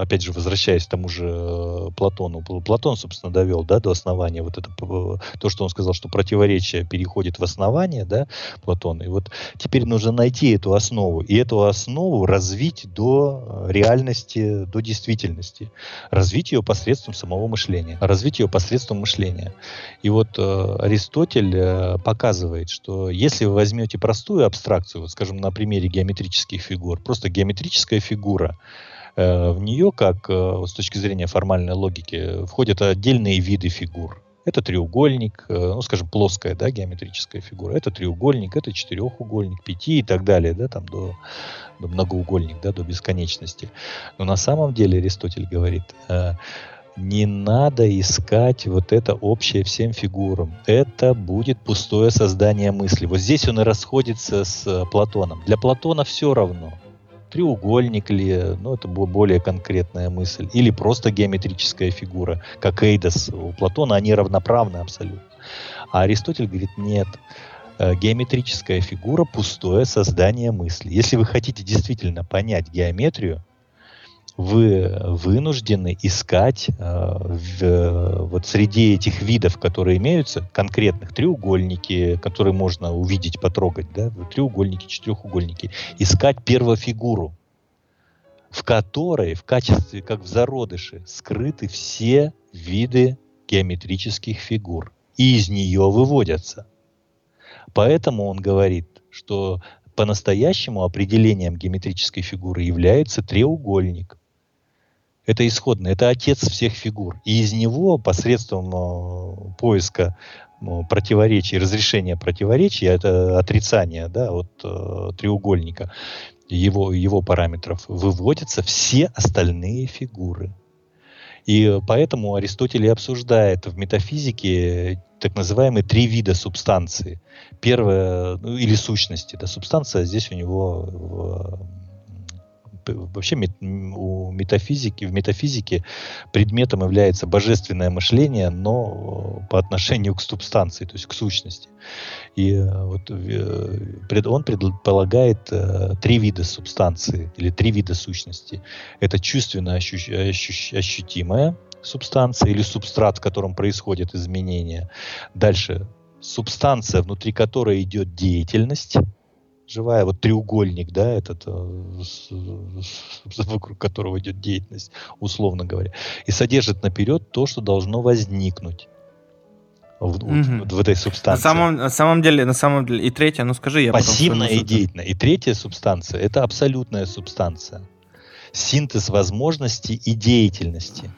опять же, возвращаясь к тому же э, Платону, Платон, собственно, довел, да, до основания вот это, то, что он сказал, что противоречие переходит в основание, да, Платон, и вот теперь нужно найти эту основу, и эту основу развить до э, реальности, до действительности, развить ее посредством самого мышления, развить ее посредством мышления. И вот э, Аристотель э, показывает, что если вы возьмете простую абстракцию, вот, скажем, на примере геометрических фигур, просто геометрическая фигура, Э, в нее, как э, с точки зрения формальной логики, входят отдельные виды фигур. Это треугольник, э, ну, скажем, плоская, да, геометрическая фигура. Это треугольник, это четырехугольник, пяти и так далее, да, там до, до многоугольник, да, до бесконечности. Но на самом деле Аристотель говорит, э, не надо искать вот это общее всем фигурам. Это будет пустое создание мысли. Вот здесь он и расходится с э, Платоном. Для Платона все равно. Треугольник ли, ну это более конкретная мысль, или просто геометрическая фигура, как Эйдос у Платона, они равноправны абсолютно. А Аристотель говорит, нет, э, геометрическая фигура – пустое создание мысли. Если вы хотите действительно понять геометрию, вы вынуждены искать э, в, вот среди этих видов, которые имеются, конкретных треугольники, которые можно увидеть, потрогать, да, треугольники, четырехугольники, искать первофигуру, в которой в качестве, как в зародыше, скрыты все виды геометрических фигур. И из нее выводятся. Поэтому он говорит, что по-настоящему определением геометрической фигуры является треугольник. Это исходный, это отец всех фигур. И из него посредством э, поиска э, противоречий, разрешения противоречий, это отрицание да, от э, треугольника, его, его параметров, выводятся все остальные фигуры. И поэтому Аристотель и обсуждает в метафизике так называемые три вида субстанции. Первое, ну, или сущности. Да, субстанция здесь у него вообще у метафизики, в метафизике предметом является божественное мышление, но по отношению к субстанции, то есть к сущности. И э, вот э, он предполагает э, три вида субстанции или три вида сущности. Это чувственно ощущ, ощущ, ощутимая субстанция или субстрат, в котором происходят изменения. Дальше субстанция, внутри которой идет деятельность живая, вот треугольник, да, этот, э, вокруг которого идет деятельность, условно говоря, и содержит наперед то, что должно возникнуть. В, угу. вот, в этой субстанции. На самом, на самом деле, на самом деле, и третья, ну скажи, я Пассивная и деятельная. И третья субстанция – это абсолютная субстанция. Синтез возможностей и деятельности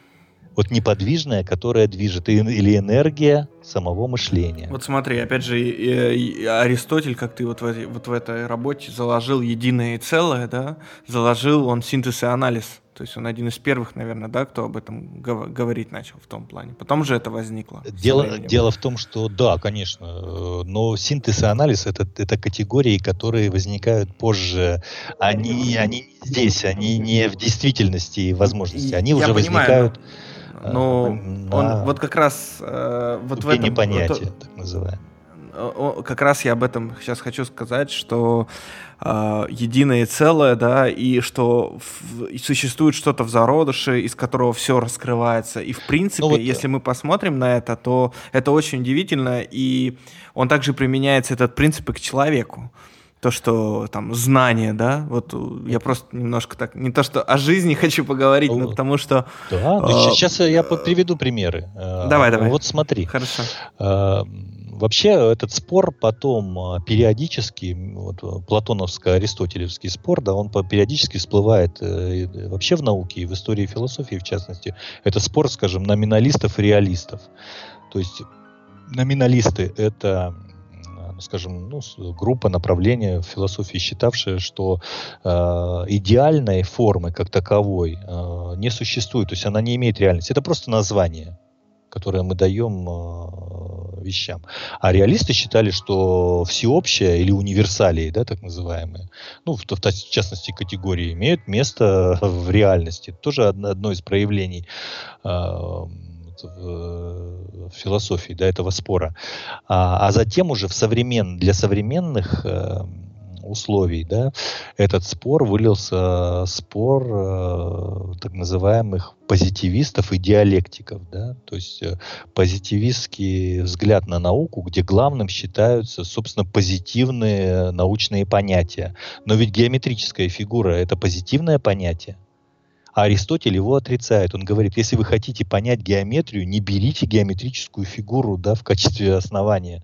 вот неподвижная, которая движет, или энергия самого мышления. Вот смотри, опять же, Аристотель, как ты вот в, вот в этой работе заложил единое и целое, да, заложил он синтез и анализ. То есть он один из первых, наверное, да, кто об этом говорить начал в том плане. Потом же это возникло. Дело, дело в том, что да, конечно, но синтез и анализ это, это категории, которые возникают позже. Они, они здесь, они не в действительности и возможности. Они Я уже понимаю, возникают. Но но на он вот как раз э, вот в этом... понятия, вот, так называемое. Как раз я об этом сейчас хочу сказать, что э, единое целое, да, и что в, существует что-то в зародыше, из которого все раскрывается. И в принципе, ну, вот, если мы посмотрим на это, то это очень удивительно, и он также применяется этот принцип и к человеку то, что там знание, да, вот я просто немножко так, не то, что о жизни хочу поговорить, но потому что... Да, ну, э, сейчас я приведу примеры. Э, давай, давай. Вот смотри. Хорошо. Э, вообще этот спор потом периодически, вот, платоновско-аристотелевский спор, да, он периодически всплывает вообще в науке и в истории философии в частности. Это спор, скажем, номиналистов и реалистов. То есть номиналисты это скажем, ну, группа направления в философии, считавшая, что э, идеальной формы как таковой э, не существует, то есть она не имеет реальности. Это просто название которое мы даем э, вещам. А реалисты считали, что всеобщее или универсалии, да, так называемые, ну, в, в, в частности, категории, имеют место в реальности. Это тоже одно, одно из проявлений э, в, в философии да, этого спора. А, а затем уже в современ, для современных э, условий да, этот спор вылился спор э, так называемых позитивистов и диалектиков. Да? То есть э, позитивистский взгляд на науку, где главным считаются, собственно, позитивные научные понятия. Но ведь геометрическая фигура – это позитивное понятие. А Аристотель его отрицает. Он говорит, если вы хотите понять геометрию, не берите геометрическую фигуру да, в качестве основания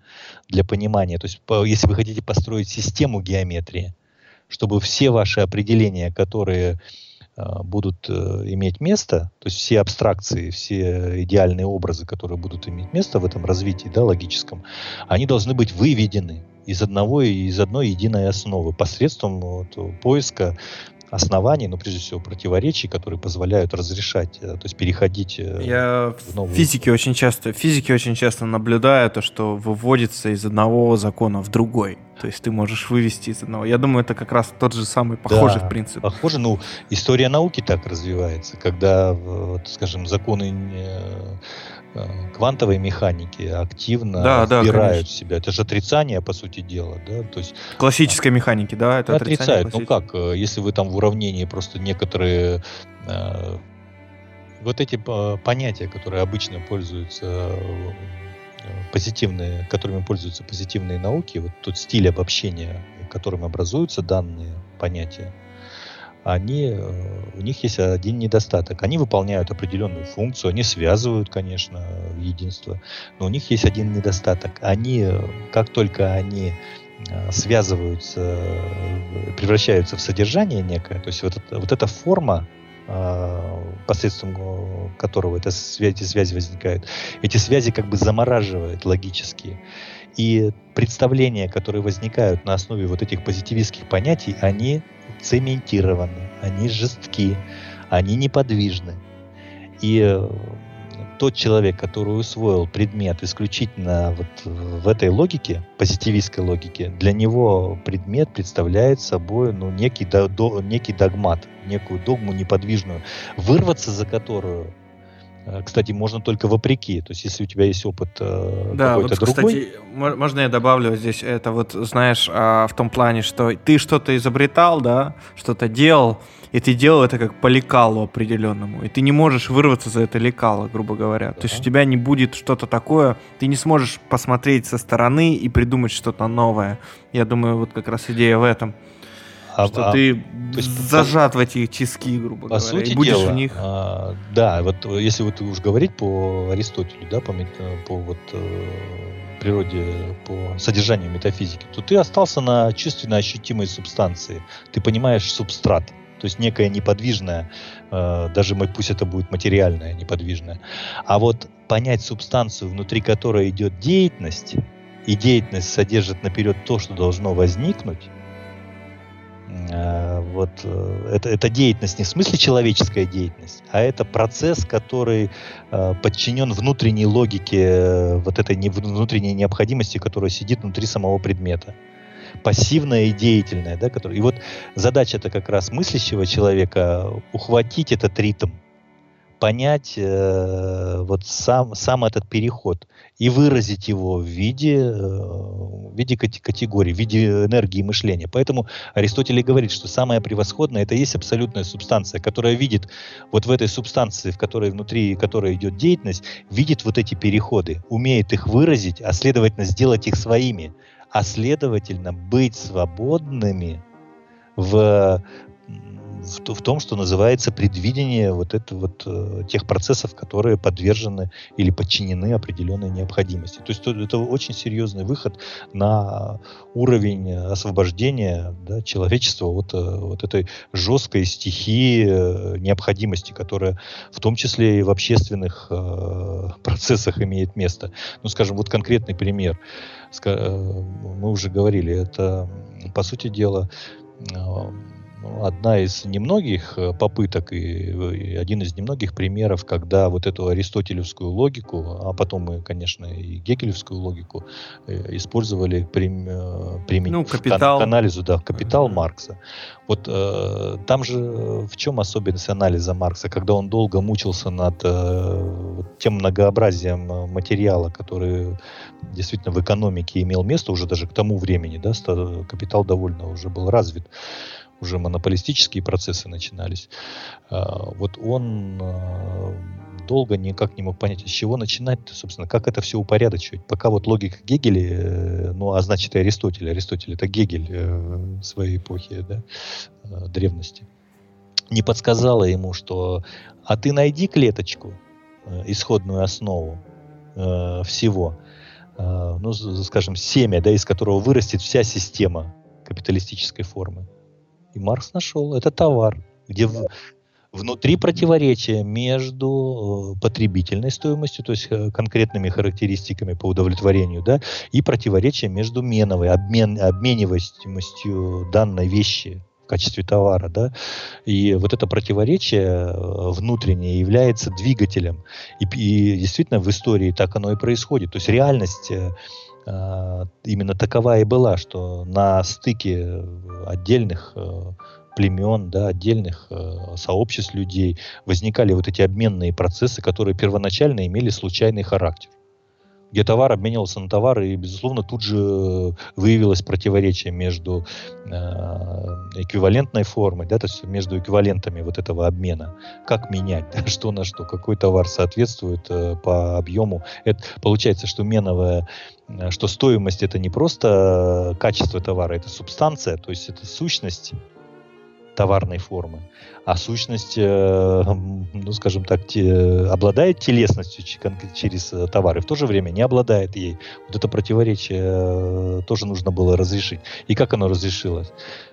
для понимания. То есть, по, если вы хотите построить систему геометрии, чтобы все ваши определения, которые а, будут э, иметь место, то есть все абстракции, все идеальные образы, которые будут иметь место в этом развитии да, логическом, они должны быть выведены из одного из одной единой основы посредством вот, поиска оснований, но ну, прежде всего противоречий, которые позволяют разрешать, э, то есть переходить э, Я в новую... физике очень часто, физике очень часто наблюдаю то, что выводится из одного закона в другой. То есть ты можешь вывести из одного. Я думаю, это как раз тот же самый похожий да, принцип. Похоже, ну, история науки так развивается, когда, вот, скажем, законы Э, квантовой механики активно да, вбирают да, в себя. Это же отрицание, по сути дела. Да? То есть, Классической механики, да? Это отрицает. Ну как, э, если вы там в уравнении просто некоторые э, вот эти понятия, которые обычно пользуются позитивные, которыми пользуются позитивные науки, вот тот стиль обобщения, которым образуются данные понятия, они, э, у них есть один недостаток. Они выполняют определенную функцию, они связывают, конечно, единство, но у них есть один недостаток. Они, э, как только они э, связываются, превращаются в содержание некое, то есть вот, вот эта форма, посредством которого это эти связи возникают, эти связи как бы замораживают логически. И представления, которые возникают на основе вот этих позитивистских понятий, они цементированы, они жестки, они неподвижны. И тот человек, который усвоил предмет исключительно вот в этой логике, позитивистской логике, для него предмет представляет собой ну, некий, до, до, некий догмат, некую догму неподвижную, вырваться за которую Э, кстати, можно только вопреки. То есть, если у тебя есть опыт э, да, какой-то вот, другой... Кстати, можно я добавлю здесь это вот, знаешь, а, в том плане, что ты что-то изобретал, да, что-то делал, и ты делал это как по лекалу определенному, и ты не можешь вырваться за это лекало, грубо говоря. Да. То есть у тебя не будет что-то такое, ты не сможешь посмотреть со стороны и придумать что-то новое. Я думаю, вот как раз идея в этом. А, что а, ты то есть, зажат по, в эти тиски, грубо по говоря, сути и будешь дела, в них. А, да, вот если вот уж говорить по Аристотелю, да, по, по вот э, природе, по содержанию метафизики, то ты остался на чувственно ощутимой субстанции. Ты понимаешь субстрат. То есть некая неподвижная, э, даже пусть это будет материальная неподвижная. А вот понять субстанцию, внутри которой идет деятельность, и деятельность содержит наперед то, что должно возникнуть, Э, вот э, это, это деятельность не в смысле человеческая деятельность, а это процесс, который э, подчинен внутренней логике, вот этой не, внутренней необходимости, которая сидит внутри самого предмета. Пассивная и деятельная, да, который... И вот задача это как раз мыслящего человека ухватить этот ритм, понять э, вот сам, сам этот переход и выразить его в виде, э, в виде категории, в виде энергии мышления. Поэтому Аристотель говорит, что самое превосходное это есть абсолютная субстанция, которая видит вот в этой субстанции, в которой внутри которой идет деятельность, видит вот эти переходы, умеет их выразить, а следовательно сделать их своими, а следовательно быть свободными в в, в том, что называется предвидение вот это вот э, тех процессов, которые подвержены или подчинены определенной необходимости. То есть это, очень серьезный выход на уровень освобождения да, человечества от э, вот этой жесткой стихии э, необходимости, которая в том числе и в общественных э, процессах имеет место. Ну, скажем, вот конкретный пример. Э, мы уже говорили, это, по сути дела, э, одна из немногих э, попыток и, и один из немногих примеров, когда вот эту аристотелевскую логику, а потом мы, конечно, и гегелевскую логику э, использовали прим, э, применить ну, капитал. к, анализу, да, капитал mm-hmm. Маркса. Вот э, там же в чем особенность анализа Маркса, когда он долго мучился над э, тем многообразием материала, который действительно в экономике имел место уже даже к тому времени, да, капитал довольно уже был развит уже монополистические процессы начинались, а, вот он а, долго никак не мог понять, с чего начинать, собственно, как это все упорядочивать. Пока вот логика Гегеля, э, ну, а значит и Аристотель, Аристотель это Гегель э, своей эпохи, да, э, древности, не подсказала ему, что а ты найди клеточку, исходную основу всего, ну, скажем, семя, да, из которого вырастет вся система капиталистической формы. И Маркс нашел. Это товар, где, внутри противоречия между э, потребительной стоимостью, то есть э, конкретными характеристиками по удовлетворению, да, и противоречие между меновой, обмен, обмениваемостью данной вещи в качестве товара, да, и вот это противоречие э, внутреннее является двигателем, и, и действительно в истории так оно и происходит, то есть реальность именно такова и была, что на стыке отдельных племен, да, отдельных э, сообществ людей, возникали вот эти обменные процессы, которые первоначально имели случайный характер где товар обменивался на товар, и, безусловно, тут же выявилось противоречие между э, эквивалентной формой, да, то есть между эквивалентами вот этого обмена. Как менять, да, что на что, какой товар соответствует э, по объему. Это, получается, что меновая э, что стоимость это не просто качество товара, это субстанция, то есть это сущность товарной формы, а сущность, э, ну, скажем так, те, обладает телесностью через э, товар и в то же время не обладает ей. Вот это противоречие э, тоже нужно было разрешить. И как оно разрешилось?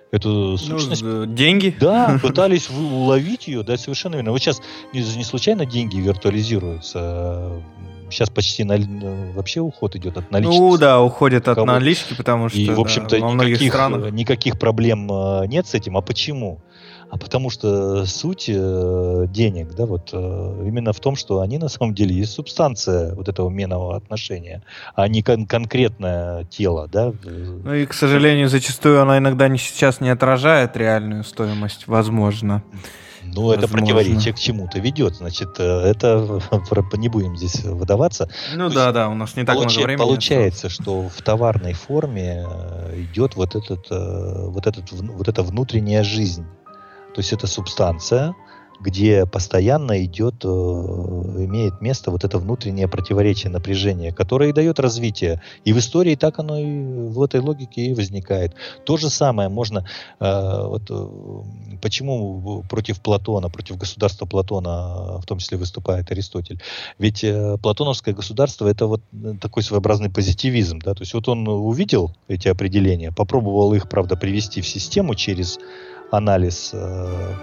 Эту ну, сущность... Ну, деньги? Да, пытались уловить ее, да, совершенно верно. Вот сейчас не, не случайно деньги виртуализируются сейчас почти на, вообще уход идет от налички. Ну да, уходит от налички, потому что и, в общем-то, да, во многих никаких, странах... никаких проблем э, нет с этим. А почему? А потому что суть э, денег, да, вот э, именно в том, что они на самом деле есть субстанция вот этого менового отношения, а не кон- конкретное тело, да. Ну и, к сожалению, зачастую она иногда не, сейчас не отражает реальную стоимость, возможно. Ну, это противоречие к чему-то ведет. Значит, э, это не будем здесь выдаваться. Ну да, да, у нас не так получ... много времени. Получается, что в товарной форме э, идет вот, этот, э, вот, этот, вот эта внутренняя жизнь. То есть это субстанция, где постоянно идет, э, имеет место вот это внутреннее противоречие, напряжение, которое и дает развитие. И в истории так оно и в этой логике и возникает. То же самое можно, э, вот, э, почему против Платона, против государства Платона в том числе выступает Аристотель. Ведь платоновское государство это вот такой своеобразный позитивизм. Да? То есть вот он увидел эти определения, попробовал их, правда, привести в систему через анализ Э,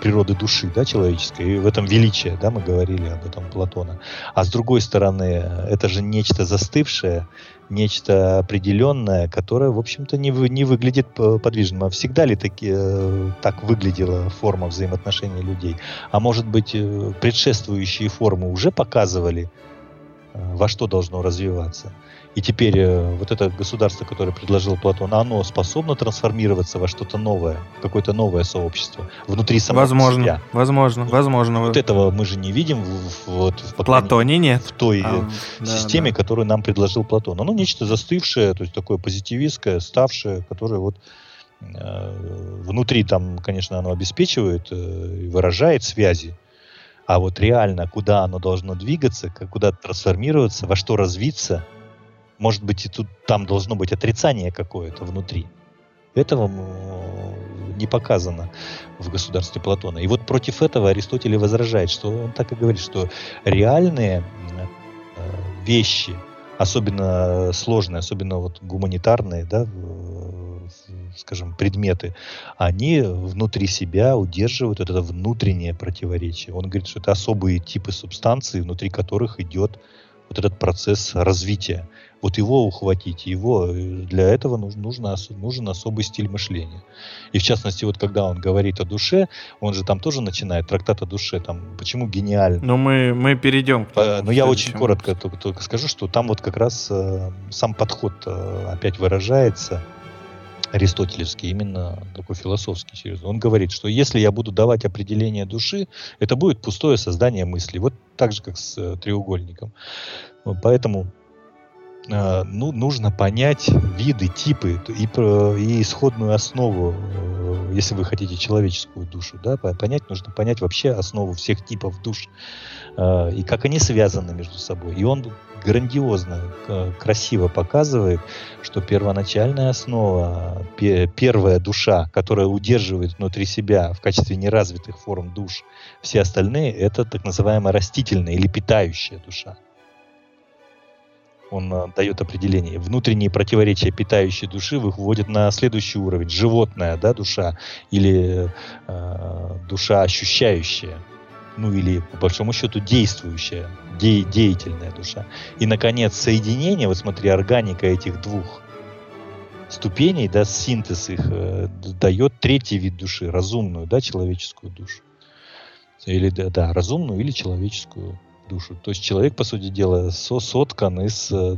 природы души да, человеческой, и в этом величие, да, мы говорили об этом Платона. А с другой стороны, это же нечто застывшее, нечто определенное, которое, в общем-то, не, вы, не выглядит подвижным. А всегда ли таки, э, так выглядела форма взаимоотношений людей? А может быть, э, предшествующие формы уже показывали, во что должно развиваться? И теперь э, вот это государство, которое предложил Платон, оно способно трансформироваться во что-то новое, какое-то новое сообщество внутри самого возможно, себя. Возможно, возможно. Вот этого мы же не видим в, вот, в Платоне нет. В той а, системе, да. которую нам предложил Платон. Оно нечто застывшее, то есть такое позитивистское, ставшее, которое вот э, внутри там, конечно, оно обеспечивает э, и выражает связи, а вот реально, куда оно должно двигаться, куда трансформироваться, во что развиться – может быть, и тут там должно быть отрицание какое-то внутри. Этого не показано в государстве Платона. И вот против этого Аристотель возражает, что он так и говорит, что реальные э, вещи, особенно сложные, особенно вот гуманитарные, да, скажем, предметы, они внутри себя удерживают вот это внутреннее противоречие. Он говорит, что это особые типы субстанций, внутри которых идет вот этот процесс развития вот его ухватить, его э, для этого нужно, нужно, нужен особый стиль мышления. И в частности, вот когда он говорит о душе, он же там тоже начинает трактат о душе, там, почему гениально. Но ну, мы, мы перейдем к Но я очень коротко только, только скажу, что там вот как раз э, сам подход э, опять выражается, аристотелевский, именно такой философский серьезный. Он говорит, что если я буду давать определение души, это будет пустое создание мысли. Вот так же, как с э, треугольником. Поэтому Э, ну, нужно понять виды, типы и, и исходную основу, э, если вы хотите человеческую душу, да, понять нужно понять вообще основу всех типов душ э, и как они связаны между собой. И он грандиозно, красиво показывает, что первоначальная основа, первая душа, которая удерживает внутри себя в качестве неразвитых форм душ все остальные, это так называемая растительная или питающая душа. он э, дает определение. Внутренние противоречия питающей души выводят на следующий уровень. Животная да, душа или э, душа ощущающая. Ну или, по большому счету, действующая, де- деятельная душа. И, наконец, соединение, вот смотри, органика этих двух ступеней, да, синтез их э, дает третий вид души, разумную, да, человеческую душу. Или, да, да, разумную или человеческую душу. То есть человек, по сути дела, со соткан из, э,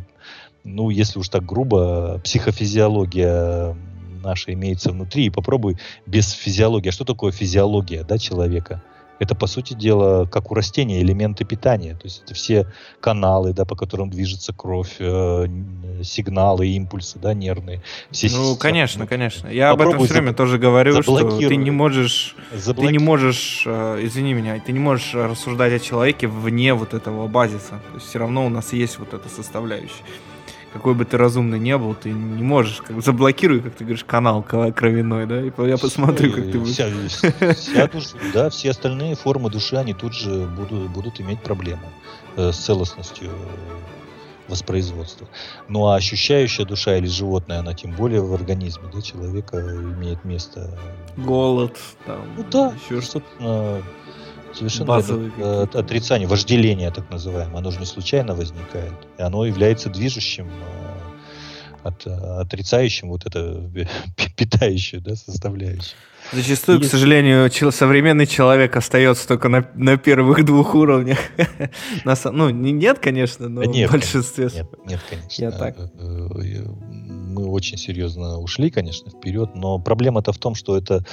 ну, если уж так грубо, психофизиология наша имеется внутри, и попробуй без физиологии. А что такое физиология да, человека? Это, по сути дела, как у растения, элементы питания. То есть это все каналы, да, по которым движется кровь, э, сигналы, импульсы, да, нервные. Все ну, системы. конечно, конечно. Я об этом все время тоже говорю, что ты не можешь, ты не можешь, э, извини меня, ты не можешь рассуждать о человеке вне вот этого базиса. То есть все равно у нас есть вот эта составляющая какой бы ты разумный не был, ты не можешь, как заблокируй, как ты говоришь, канал кровяной, да, и я посмотрю, как ты будешь. Вся, вся душа, да, все остальные формы души, они тут же будут, будут иметь проблемы э, с целостностью воспроизводства. Ну а ощущающая душа или животное, она тем более в организме да, человека имеет место. Голод, там, ну да, еще что-то совершенно Базовые это, отрицание, вожделение так называемое, оно же не случайно возникает, и оно является движущим, э, от, отрицающим вот это питающую да, составляющую. Зачастую, и... к сожалению, современный человек остается только на, на первых двух уровнях. ну, нет, конечно, но нет, в большинстве. Нет, нет, конечно. Я так. Э, э, мы очень серьезно ушли, конечно, вперед, но проблема-то в том, что это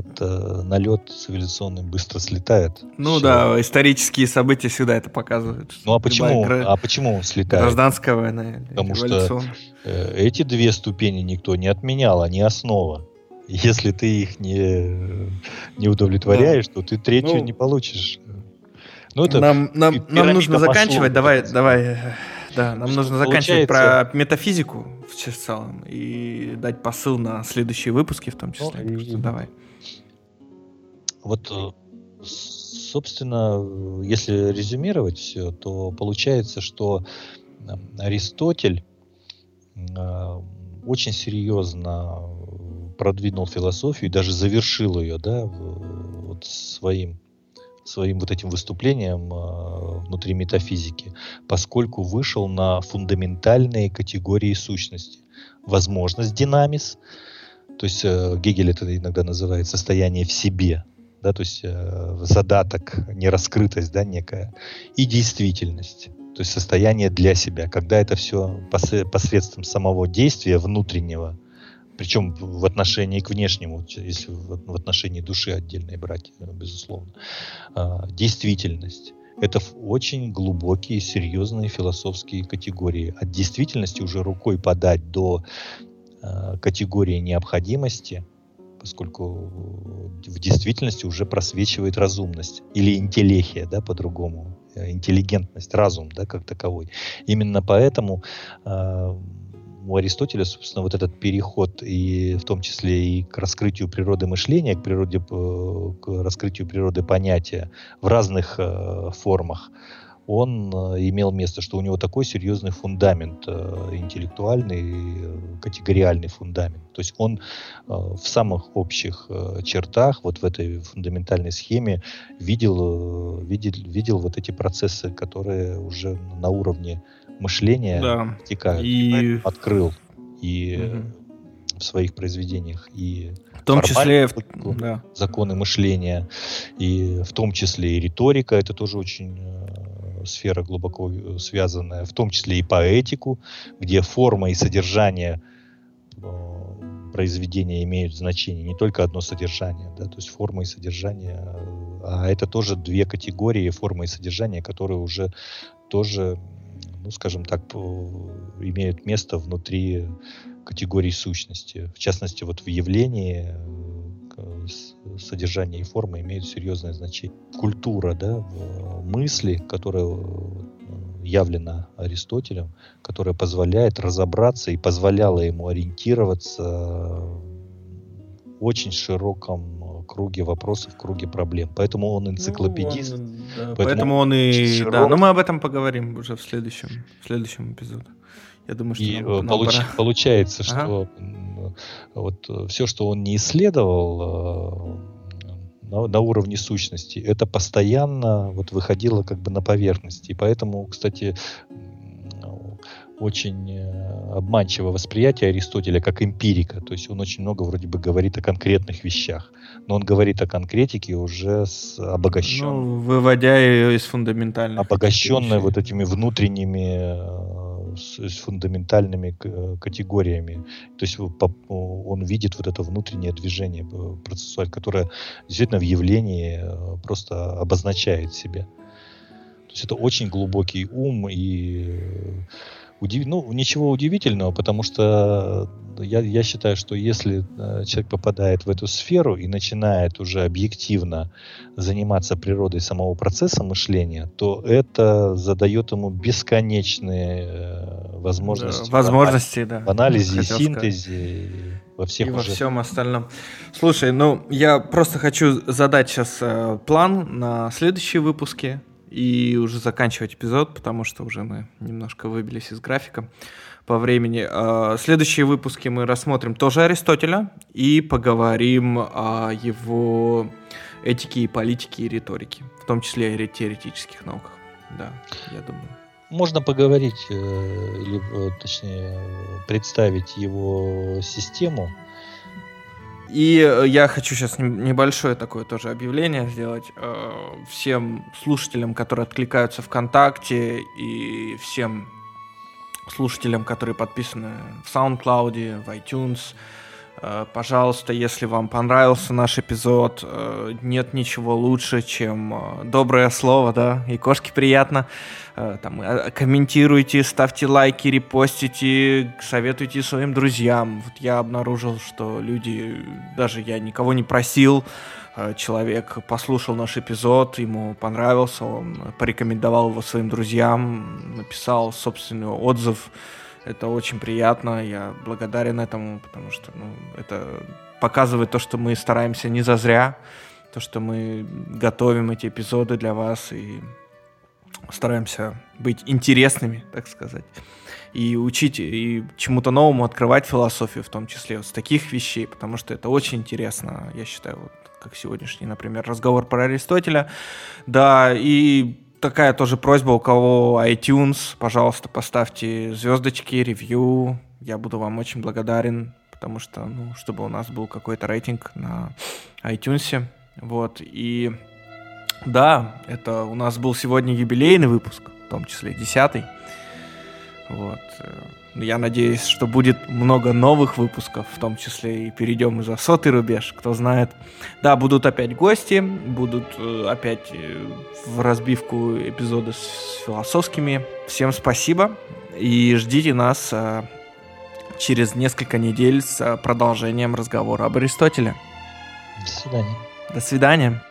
это налет цивилизационный быстро слетает. Ну Все. да, исторические события всегда это показывают. Ну а почему, гра... а почему он слетает? Гражданская война. Потому что э, эти две ступени никто не отменял, они основа. Если ты их не, не удовлетворяешь, да. то ты третью ну, не получишь. Ну, это нам, нам, нам нужно заканчивать. Давай, давай. Э, да, нам что нужно заканчивать про метафизику в целом и дать посыл на следующие выпуски в том числе. Ну, и... Давай. Вот, э, собственно, если резюмировать все, то получается, что Аристотель э, очень серьезно продвинул философию и даже завершил ее, да, вот своим своим вот этим выступлением э, внутри метафизики, поскольку вышел на фундаментальные категории сущности. Возможность динамис, то есть Гегель это иногда называет состояние в себе, да, то есть э, задаток, нераскрытость, да, некая, и действительность, то есть состояние для себя, когда это все посредством самого действия внутреннего, причем в отношении к внешнему, если в отношении души отдельной брать, э, безусловно, э, действительность. Это очень глубокие, серьезные философские категории. От действительности уже рукой подать до э, категории необходимости – поскольку в действительности уже просвечивает разумность или интеллехия, да, по-другому, э, интеллигентность, разум, да, как таковой. Именно поэтому э, у Аристотеля, собственно, вот этот переход и в том числе и к раскрытию природы мышления, к природе, э, к раскрытию природы понятия в разных э, формах, он э, имел место, что у него такой серьезный фундамент, э, интеллектуальный, э, категориальный фундамент. То есть он в самых общих чертах, вот в этой фундаментальной схеме видел, видел, видел вот эти процессы, которые уже на уровне мышления да. текают. И... Открыл. И угу. в своих произведениях. И в том числе да. законы мышления, и в том числе и риторика, это тоже очень сфера глубоко э, связанная, в том числе и поэтику, где форма и содержание э, произведения имеют значение, не только одно содержание, да, то есть форма и содержание, э, а это тоже две категории форма и содержание, которые уже тоже, ну, скажем так, имеют место внутри категории сущности. В частности, вот в явлении содержание и форма имеют серьезное значение. Культура, да, мысли, которая э, явлена Аристотелем, которая позволяет разобраться и позволяла ему ориентироваться в очень широком круге вопросов, круге проблем. Поэтому он энциклопедист. Ну, он, да, поэтому, поэтому он и... Широк. Да, но мы об этом поговорим уже в следующем, в следующем эпизоде. Я думаю, что и нам, нам получ, пора. получается, что ага. Вот все, что он не исследовал на, на уровне сущности, это постоянно вот выходило как бы на поверхность. И поэтому, кстати, очень э, обманчивое восприятие Аристотеля как эмпирика. То есть он очень много вроде бы говорит о конкретных вещах. Но он говорит о конкретике уже с обогащенной. Ну, выводя ее из фундаментальных. Обогащенной вот этими внутренними э, с, с фундаментальными э, категориями. То есть он видит вот это внутреннее движение процессуаль, которое действительно в явлении просто обозначает себя. То есть это очень глубокий ум и Удив... Ну, ничего удивительного, потому что я, я считаю, что если э, человек попадает в эту сферу и начинает уже объективно заниматься природой самого процесса мышления, то это задает ему бесконечные э, возможности, да, возможности в, да, в анализе, синтезе, во всех и уже... во всем остальном. Слушай, ну я просто хочу задать сейчас э, план на следующие выпуски и уже заканчивать эпизод, потому что уже мы немножко выбились из графика по времени. А, следующие выпуски мы рассмотрим тоже Аристотеля и поговорим о его этике и политике и риторике, в том числе и теоретических науках. Да, я думаю. Можно поговорить, э, или э, точнее представить его систему и э, я хочу сейчас небольшое такое тоже объявление сделать э, всем слушателям, которые откликаются ВКонтакте, и всем слушателям, которые подписаны в SoundCloud, в iTunes, пожалуйста, если вам понравился наш эпизод, э, нет ничего лучше, чем э, доброе слово, да, и кошке приятно. Там, комментируйте, ставьте лайки, репостите, советуйте своим друзьям. Вот я обнаружил, что люди, даже я никого не просил, человек послушал наш эпизод, ему понравился, он порекомендовал его своим друзьям, написал собственный отзыв, это очень приятно, я благодарен этому, потому что ну, это показывает то, что мы стараемся не зазря, то, что мы готовим эти эпизоды для вас и стараемся быть интересными, так сказать, и учить, и чему-то новому открывать философию, в том числе вот с таких вещей, потому что это очень интересно, я считаю, вот как сегодняшний, например, разговор про Аристотеля, да, и такая тоже просьба, у кого iTunes, пожалуйста, поставьте звездочки, ревью. Я буду вам очень благодарен, потому что, ну, чтобы у нас был какой-то рейтинг на iTunes. Вот, и да, это у нас был сегодня юбилейный выпуск, в том числе десятый. Вот. Э, я надеюсь, что будет много новых выпусков, в том числе и перейдем за сотый рубеж, кто знает. Да, будут опять гости, будут э, опять э, в разбивку эпизоды с философскими. Всем спасибо и ждите нас э, через несколько недель с продолжением разговора об Аристотеле. До свидания. До свидания.